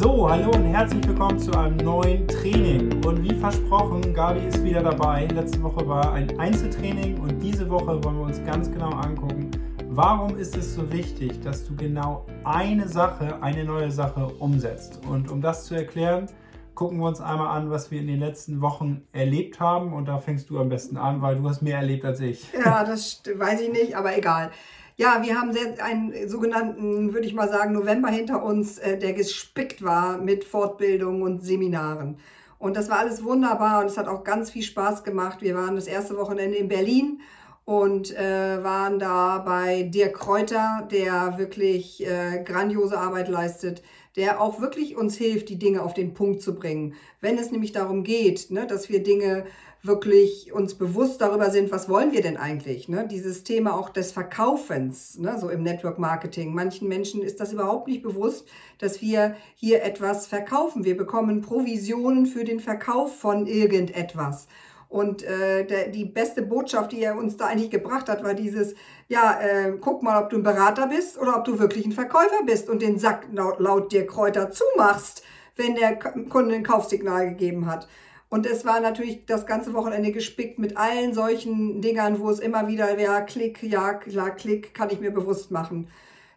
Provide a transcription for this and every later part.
So, hallo und herzlich willkommen zu einem neuen Training. Und wie versprochen, Gabi ist wieder dabei. Letzte Woche war ein Einzeltraining und diese Woche wollen wir uns ganz genau angucken, warum ist es so wichtig, dass du genau eine Sache, eine neue Sache umsetzt. Und um das zu erklären, gucken wir uns einmal an, was wir in den letzten Wochen erlebt haben. Und da fängst du am besten an, weil du hast mehr erlebt als ich. Ja, das weiß ich nicht, aber egal. Ja, wir haben einen sogenannten, würde ich mal sagen, November hinter uns, äh, der gespickt war mit Fortbildungen und Seminaren. Und das war alles wunderbar und es hat auch ganz viel Spaß gemacht. Wir waren das erste Wochenende in Berlin und äh, waren da bei Dirk Kräuter, der wirklich äh, grandiose Arbeit leistet, der auch wirklich uns hilft, die Dinge auf den Punkt zu bringen. Wenn es nämlich darum geht, ne, dass wir Dinge wirklich uns bewusst darüber sind, was wollen wir denn eigentlich? Ne? Dieses Thema auch des Verkaufens, ne? so im Network Marketing. Manchen Menschen ist das überhaupt nicht bewusst, dass wir hier etwas verkaufen. Wir bekommen Provisionen für den Verkauf von irgendetwas. Und äh, der, die beste Botschaft, die er uns da eigentlich gebracht hat, war dieses, ja, äh, guck mal, ob du ein Berater bist oder ob du wirklich ein Verkäufer bist und den Sack laut, laut dir Kräuter zumachst, wenn der Kunde ein Kaufsignal gegeben hat. Und es war natürlich das ganze Wochenende gespickt mit allen solchen Dingern, wo es immer wieder, ja, Klick, ja, ja Klick, kann ich mir bewusst machen.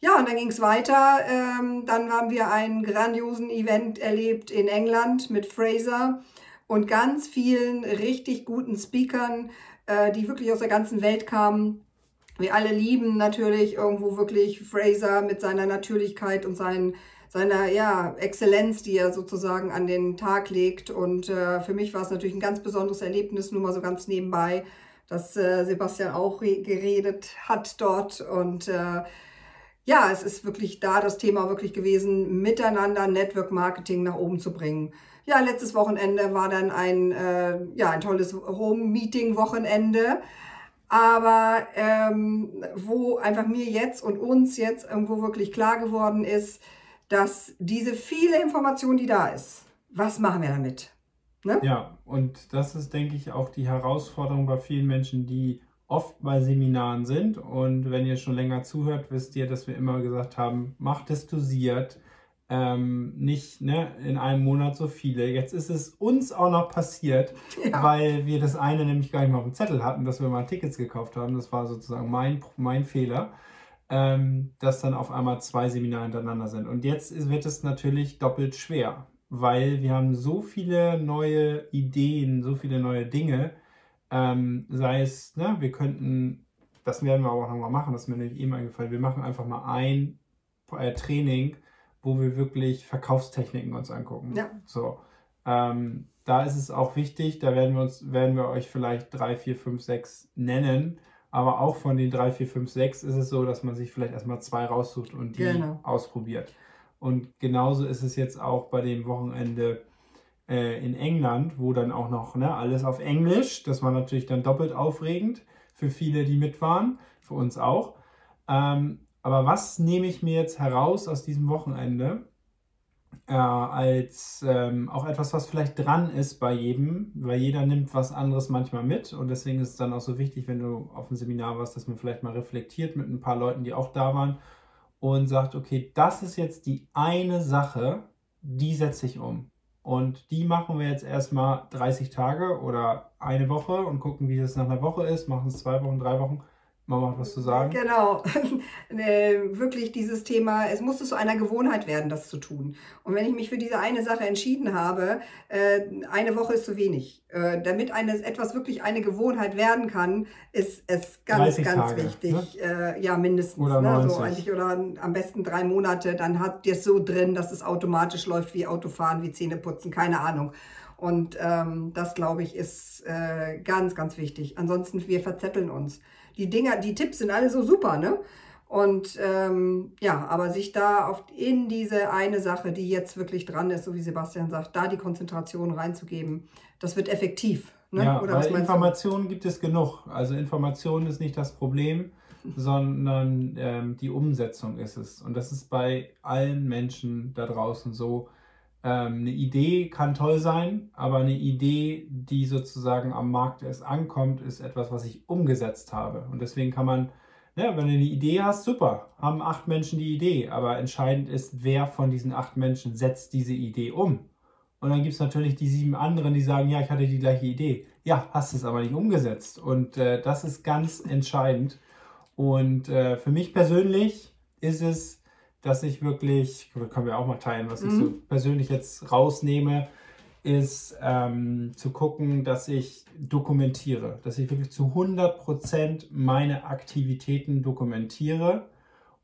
Ja, und dann ging es weiter. Ähm, dann haben wir einen grandiosen Event erlebt in England mit Fraser und ganz vielen richtig guten Speakern, äh, die wirklich aus der ganzen Welt kamen. Wir alle lieben natürlich irgendwo wirklich Fraser mit seiner Natürlichkeit und seinen seiner ja, Exzellenz, die er sozusagen an den Tag legt. Und äh, für mich war es natürlich ein ganz besonderes Erlebnis, nur mal so ganz nebenbei, dass äh, Sebastian auch geredet hat dort. Und äh, ja, es ist wirklich da das Thema wirklich gewesen, miteinander Network Marketing nach oben zu bringen. Ja, letztes Wochenende war dann ein, äh, ja, ein tolles Home-Meeting-Wochenende aber ähm, wo einfach mir jetzt und uns jetzt irgendwo wirklich klar geworden ist, dass diese viele Information, die da ist, was machen wir damit? Ne? Ja, und das ist, denke ich, auch die Herausforderung bei vielen Menschen, die oft bei Seminaren sind. Und wenn ihr schon länger zuhört, wisst ihr, dass wir immer gesagt haben, macht es dosiert, ähm, nicht ne, in einem Monat so viele. Jetzt ist es uns auch noch passiert, ja. weil wir das eine nämlich gar nicht mal auf dem Zettel hatten, dass wir mal Tickets gekauft haben. Das war sozusagen mein, mein Fehler ähm, dass dann auf einmal zwei Seminare hintereinander sind. Und jetzt ist, wird es natürlich doppelt schwer, weil wir haben so viele neue Ideen, so viele neue Dinge. Ähm, sei es, ne, wir könnten, das werden wir aber auch nochmal machen, das ist mir nämlich eben eingefallen, wir machen einfach mal ein äh, Training, wo wir wirklich Verkaufstechniken uns angucken. Ja. So. Ähm, da ist es auch wichtig, da werden wir uns, werden wir euch vielleicht drei, vier, fünf, sechs nennen, aber auch von den 3, 4, 5, 6 ist es so, dass man sich vielleicht erstmal zwei raussucht und die genau. ausprobiert. Und genauso ist es jetzt auch bei dem Wochenende äh, in England, wo dann auch noch ne, alles auf Englisch, das war natürlich dann doppelt aufregend für viele, die mit waren, für uns auch. Ähm, aber was nehme ich mir jetzt heraus aus diesem Wochenende? Äh, als ähm, auch etwas, was vielleicht dran ist bei jedem, weil jeder nimmt was anderes manchmal mit und deswegen ist es dann auch so wichtig, wenn du auf einem Seminar warst, dass man vielleicht mal reflektiert mit ein paar Leuten, die auch da waren und sagt, okay, das ist jetzt die eine Sache, die setze ich um. Und die machen wir jetzt erstmal 30 Tage oder eine Woche und gucken, wie es nach einer Woche ist, machen es zwei Wochen, drei Wochen Mama hat was zu sagen. Genau. Äh, wirklich dieses Thema, es muss zu einer Gewohnheit werden, das zu tun. Und wenn ich mich für diese eine Sache entschieden habe, äh, eine Woche ist zu wenig. Äh, damit eine, etwas wirklich eine Gewohnheit werden kann, ist es ganz, ganz Tage, wichtig. Ne? ja, mindestens. Oder, ne? so eigentlich, oder am besten drei Monate, dann habt ihr es so drin, dass es automatisch läuft wie Autofahren, wie Zähneputzen, keine Ahnung. Und ähm, das, glaube ich, ist äh, ganz, ganz wichtig. Ansonsten, wir verzetteln uns die Dinger, die Tipps sind alle so super, ne? Und ähm, ja, aber sich da auf, in diese eine Sache, die jetzt wirklich dran ist, so wie Sebastian sagt, da die Konzentration reinzugeben, das wird effektiv. Ne? Ja, Oder weil Informationen gibt es genug. Also Information ist nicht das Problem, sondern ähm, die Umsetzung ist es. Und das ist bei allen Menschen da draußen so. Ähm, eine Idee kann toll sein, aber eine Idee, die sozusagen am Markt erst ankommt, ist etwas, was ich umgesetzt habe. Und deswegen kann man Ja, wenn du eine Idee hast, super, haben acht Menschen die Idee, aber entscheidend ist, wer von diesen acht Menschen setzt diese Idee um. Und dann gibt es natürlich die sieben anderen, die sagen, ja, ich hatte die gleiche Idee. Ja, hast es aber nicht umgesetzt. Und äh, das ist ganz entscheidend. Und äh, für mich persönlich ist es, dass ich wirklich, können wir auch mal teilen, was mhm. ich so mhm. persönlich jetzt rausnehme, ist ähm, zu gucken, dass ich dokumentiere, dass ich wirklich zu 100% meine Aktivitäten dokumentiere.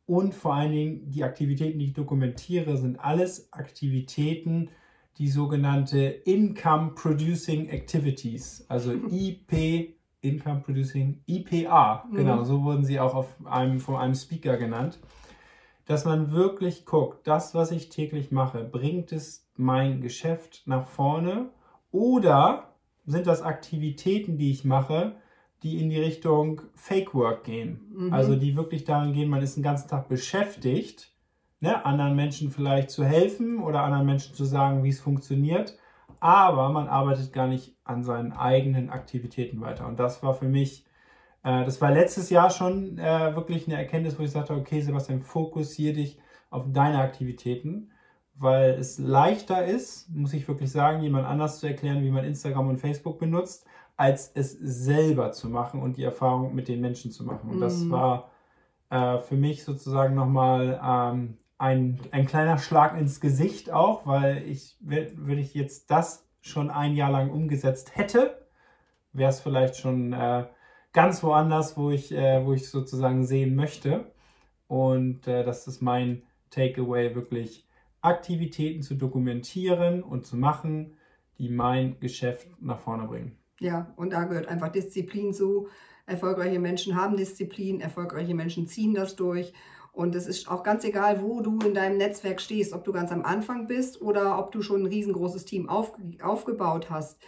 Und vor allen Dingen die Aktivitäten, die ich dokumentiere, sind alles Aktivitäten, die sogenannte Income Producing Activities, also IP, Income Producing, IPA, mhm. genau, so wurden sie auch auf einem, von einem Speaker genannt, dass man wirklich guckt, das, was ich täglich mache, bringt es mein Geschäft nach vorne oder sind das Aktivitäten, die ich mache, die in die Richtung Fake Work gehen. Mhm. Also die wirklich daran gehen, man ist den ganzen Tag beschäftigt, ne, anderen Menschen vielleicht zu helfen oder anderen Menschen zu sagen, wie es funktioniert, aber man arbeitet gar nicht an seinen eigenen Aktivitäten weiter. Und das war für mich, das war letztes Jahr schon äh, wirklich eine Erkenntnis, wo ich sagte, okay, Sebastian, fokussiere dich auf deine Aktivitäten, weil es leichter ist, muss ich wirklich sagen, jemand anders zu erklären, wie man Instagram und Facebook benutzt, als es selber zu machen und die Erfahrung mit den Menschen zu machen. Und das mm. war äh, für mich sozusagen nochmal ähm, ein, ein kleiner Schlag ins Gesicht auch, weil ich, wenn ich jetzt das schon ein Jahr lang umgesetzt hätte, wäre es vielleicht schon äh, ganz woanders, wo ich, äh, wo ich sozusagen sehen möchte. Und äh, das ist mein Takeaway, wirklich Aktivitäten zu dokumentieren und zu machen, die mein Geschäft nach vorne bringen. Ja, und da gehört einfach Disziplin zu. Erfolgreiche Menschen haben Disziplin, erfolgreiche Menschen ziehen das durch. Und es ist auch ganz egal, wo du in deinem Netzwerk stehst, ob du ganz am Anfang bist oder ob du schon ein riesengroßes Team auf, aufgebaut hast.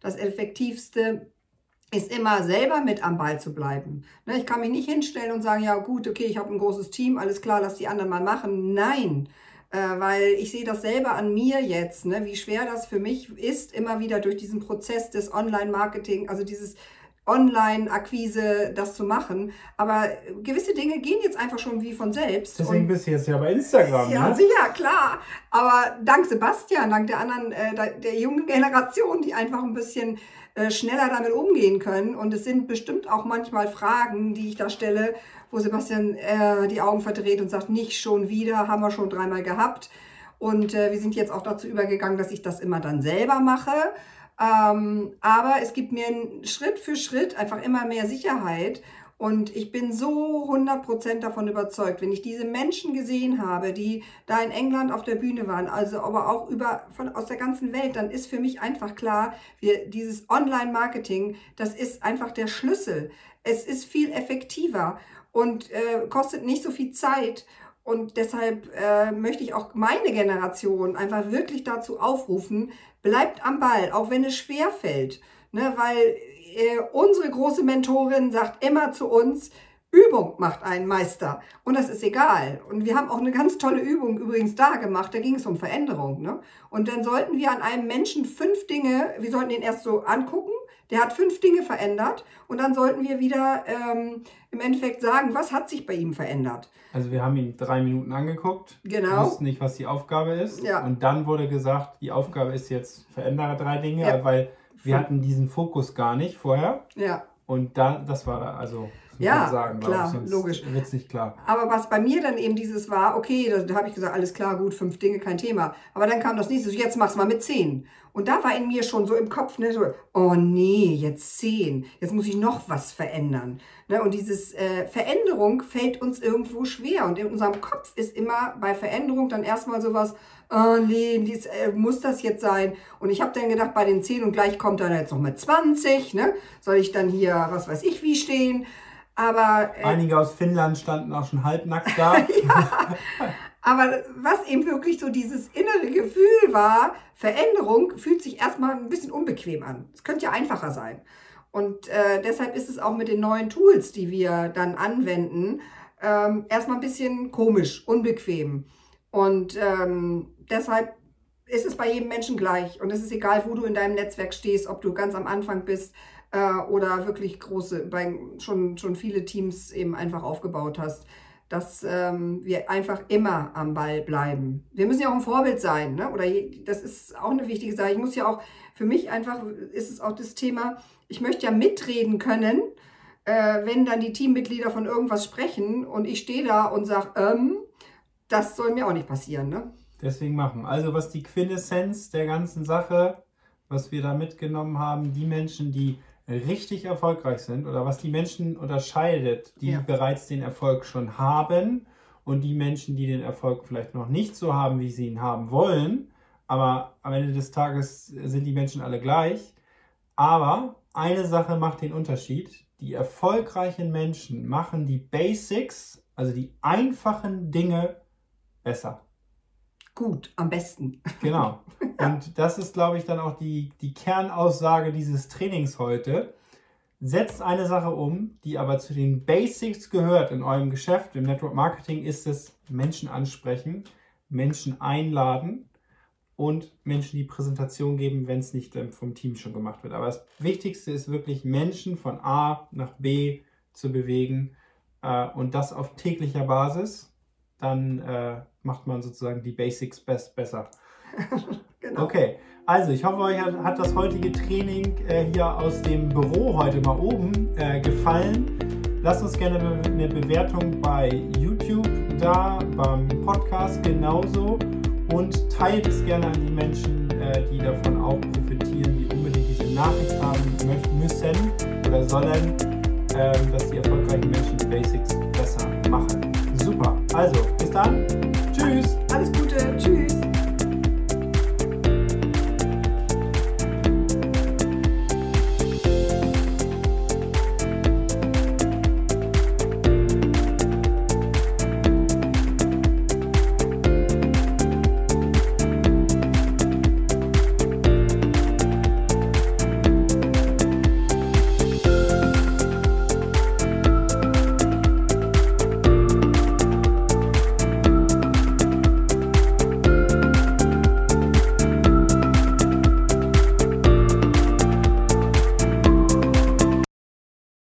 Das Effektivste ist immer selber mit am Ball zu bleiben. Ne, ich kann mich nicht hinstellen und sagen, ja gut, okay, ich habe ein großes Team, alles klar, lass die anderen mal machen. Nein, äh, weil ich sehe das selber an mir jetzt, ne, wie schwer das für mich ist, immer wieder durch diesen Prozess des Online-Marketing, also dieses Online-Akquise das zu machen. Aber gewisse Dinge gehen jetzt einfach schon wie von selbst. Deswegen bist du jetzt ja bei Instagram. Ja, ne? sicher, klar. Aber dank Sebastian, dank der anderen, äh, der, der jungen Generation, die einfach ein bisschen äh, schneller damit umgehen können. Und es sind bestimmt auch manchmal Fragen, die ich da stelle, wo Sebastian äh, die Augen verdreht und sagt, nicht schon wieder, haben wir schon dreimal gehabt. Und äh, wir sind jetzt auch dazu übergegangen, dass ich das immer dann selber mache. Ähm, aber es gibt mir Schritt für Schritt einfach immer mehr Sicherheit. Und ich bin so 100% davon überzeugt, wenn ich diese Menschen gesehen habe, die da in England auf der Bühne waren, also aber auch über, von, aus der ganzen Welt, dann ist für mich einfach klar, wir, dieses Online-Marketing, das ist einfach der Schlüssel. Es ist viel effektiver und äh, kostet nicht so viel Zeit. Und deshalb äh, möchte ich auch meine Generation einfach wirklich dazu aufrufen, bleibt am Ball, auch wenn es schwer fällt. Ne? Weil äh, unsere große Mentorin sagt immer zu uns, Übung macht einen Meister. Und das ist egal. Und wir haben auch eine ganz tolle Übung übrigens da gemacht. Da ging es um Veränderung. Ne? Und dann sollten wir an einem Menschen fünf Dinge, wir sollten ihn erst so angucken der hat fünf Dinge verändert und dann sollten wir wieder ähm, im Endeffekt sagen, was hat sich bei ihm verändert. Also wir haben ihn drei Minuten angeguckt, genau. wussten nicht, was die Aufgabe ist. Ja. Und dann wurde gesagt, die Aufgabe ist jetzt, verändere drei Dinge, ja. weil wir hatten diesen Fokus gar nicht vorher. Ja. Und da, das war also ja, sagen, klar, logisch. Wird's nicht klar. Aber was bei mir dann eben dieses war, okay, da, da habe ich gesagt, alles klar, gut, fünf Dinge, kein Thema. Aber dann kam das nächste, so, jetzt mach's mal mit zehn. Und da war in mir schon so im Kopf, ne, so, oh nee, jetzt zehn, jetzt muss ich noch was verändern. Ne, und dieses äh, Veränderung fällt uns irgendwo schwer. Und in unserem Kopf ist immer bei Veränderung dann erstmal sowas, oh nee, dies, äh, muss das jetzt sein? Und ich habe dann gedacht, bei den zehn und gleich kommt dann jetzt noch mit 20, ne? Soll ich dann hier, was weiß ich, wie stehen? Aber, äh, Einige aus Finnland standen auch schon halbnackt da. ja, aber was eben wirklich so dieses innere Gefühl war, Veränderung fühlt sich erstmal ein bisschen unbequem an. Es könnte ja einfacher sein. Und äh, deshalb ist es auch mit den neuen Tools, die wir dann anwenden, ähm, erstmal ein bisschen komisch, unbequem. Und ähm, deshalb ist es bei jedem Menschen gleich. Und es ist egal, wo du in deinem Netzwerk stehst, ob du ganz am Anfang bist, äh, oder wirklich große, bei, schon, schon viele Teams eben einfach aufgebaut hast, dass ähm, wir einfach immer am Ball bleiben. Wir müssen ja auch ein Vorbild sein, ne? oder das ist auch eine wichtige Sache. Ich muss ja auch, für mich einfach ist es auch das Thema, ich möchte ja mitreden können, äh, wenn dann die Teammitglieder von irgendwas sprechen und ich stehe da und sage, ähm, das soll mir auch nicht passieren. Ne? Deswegen machen. Also was die Quintessenz der ganzen Sache, was wir da mitgenommen haben, die Menschen, die richtig erfolgreich sind oder was die Menschen unterscheidet, die ja. bereits den Erfolg schon haben und die Menschen, die den Erfolg vielleicht noch nicht so haben, wie sie ihn haben wollen. Aber am Ende des Tages sind die Menschen alle gleich. Aber eine Sache macht den Unterschied. Die erfolgreichen Menschen machen die Basics, also die einfachen Dinge, besser. Gut, am besten. Genau. Und das ist, glaube ich, dann auch die, die Kernaussage dieses Trainings heute. Setzt eine Sache um, die aber zu den Basics gehört in eurem Geschäft. Im Network Marketing ist es Menschen ansprechen, Menschen einladen und Menschen die Präsentation geben, wenn es nicht vom Team schon gemacht wird. Aber das Wichtigste ist wirklich, Menschen von A nach B zu bewegen äh, und das auf täglicher Basis. Dann äh, macht man sozusagen die Basics best besser. genau. Okay, also ich hoffe, euch hat, hat das heutige Training äh, hier aus dem Büro heute mal oben äh, gefallen. Lasst uns gerne eine Bewertung bei YouTube da, beim Podcast genauso und teilt es gerne an die Menschen, äh, die davon auch profitieren, die unbedingt diese Nachricht haben möchten, müssen oder sollen, ähm, dass die erfolgreichen Menschen die Basics besser machen. Super, also bis dann!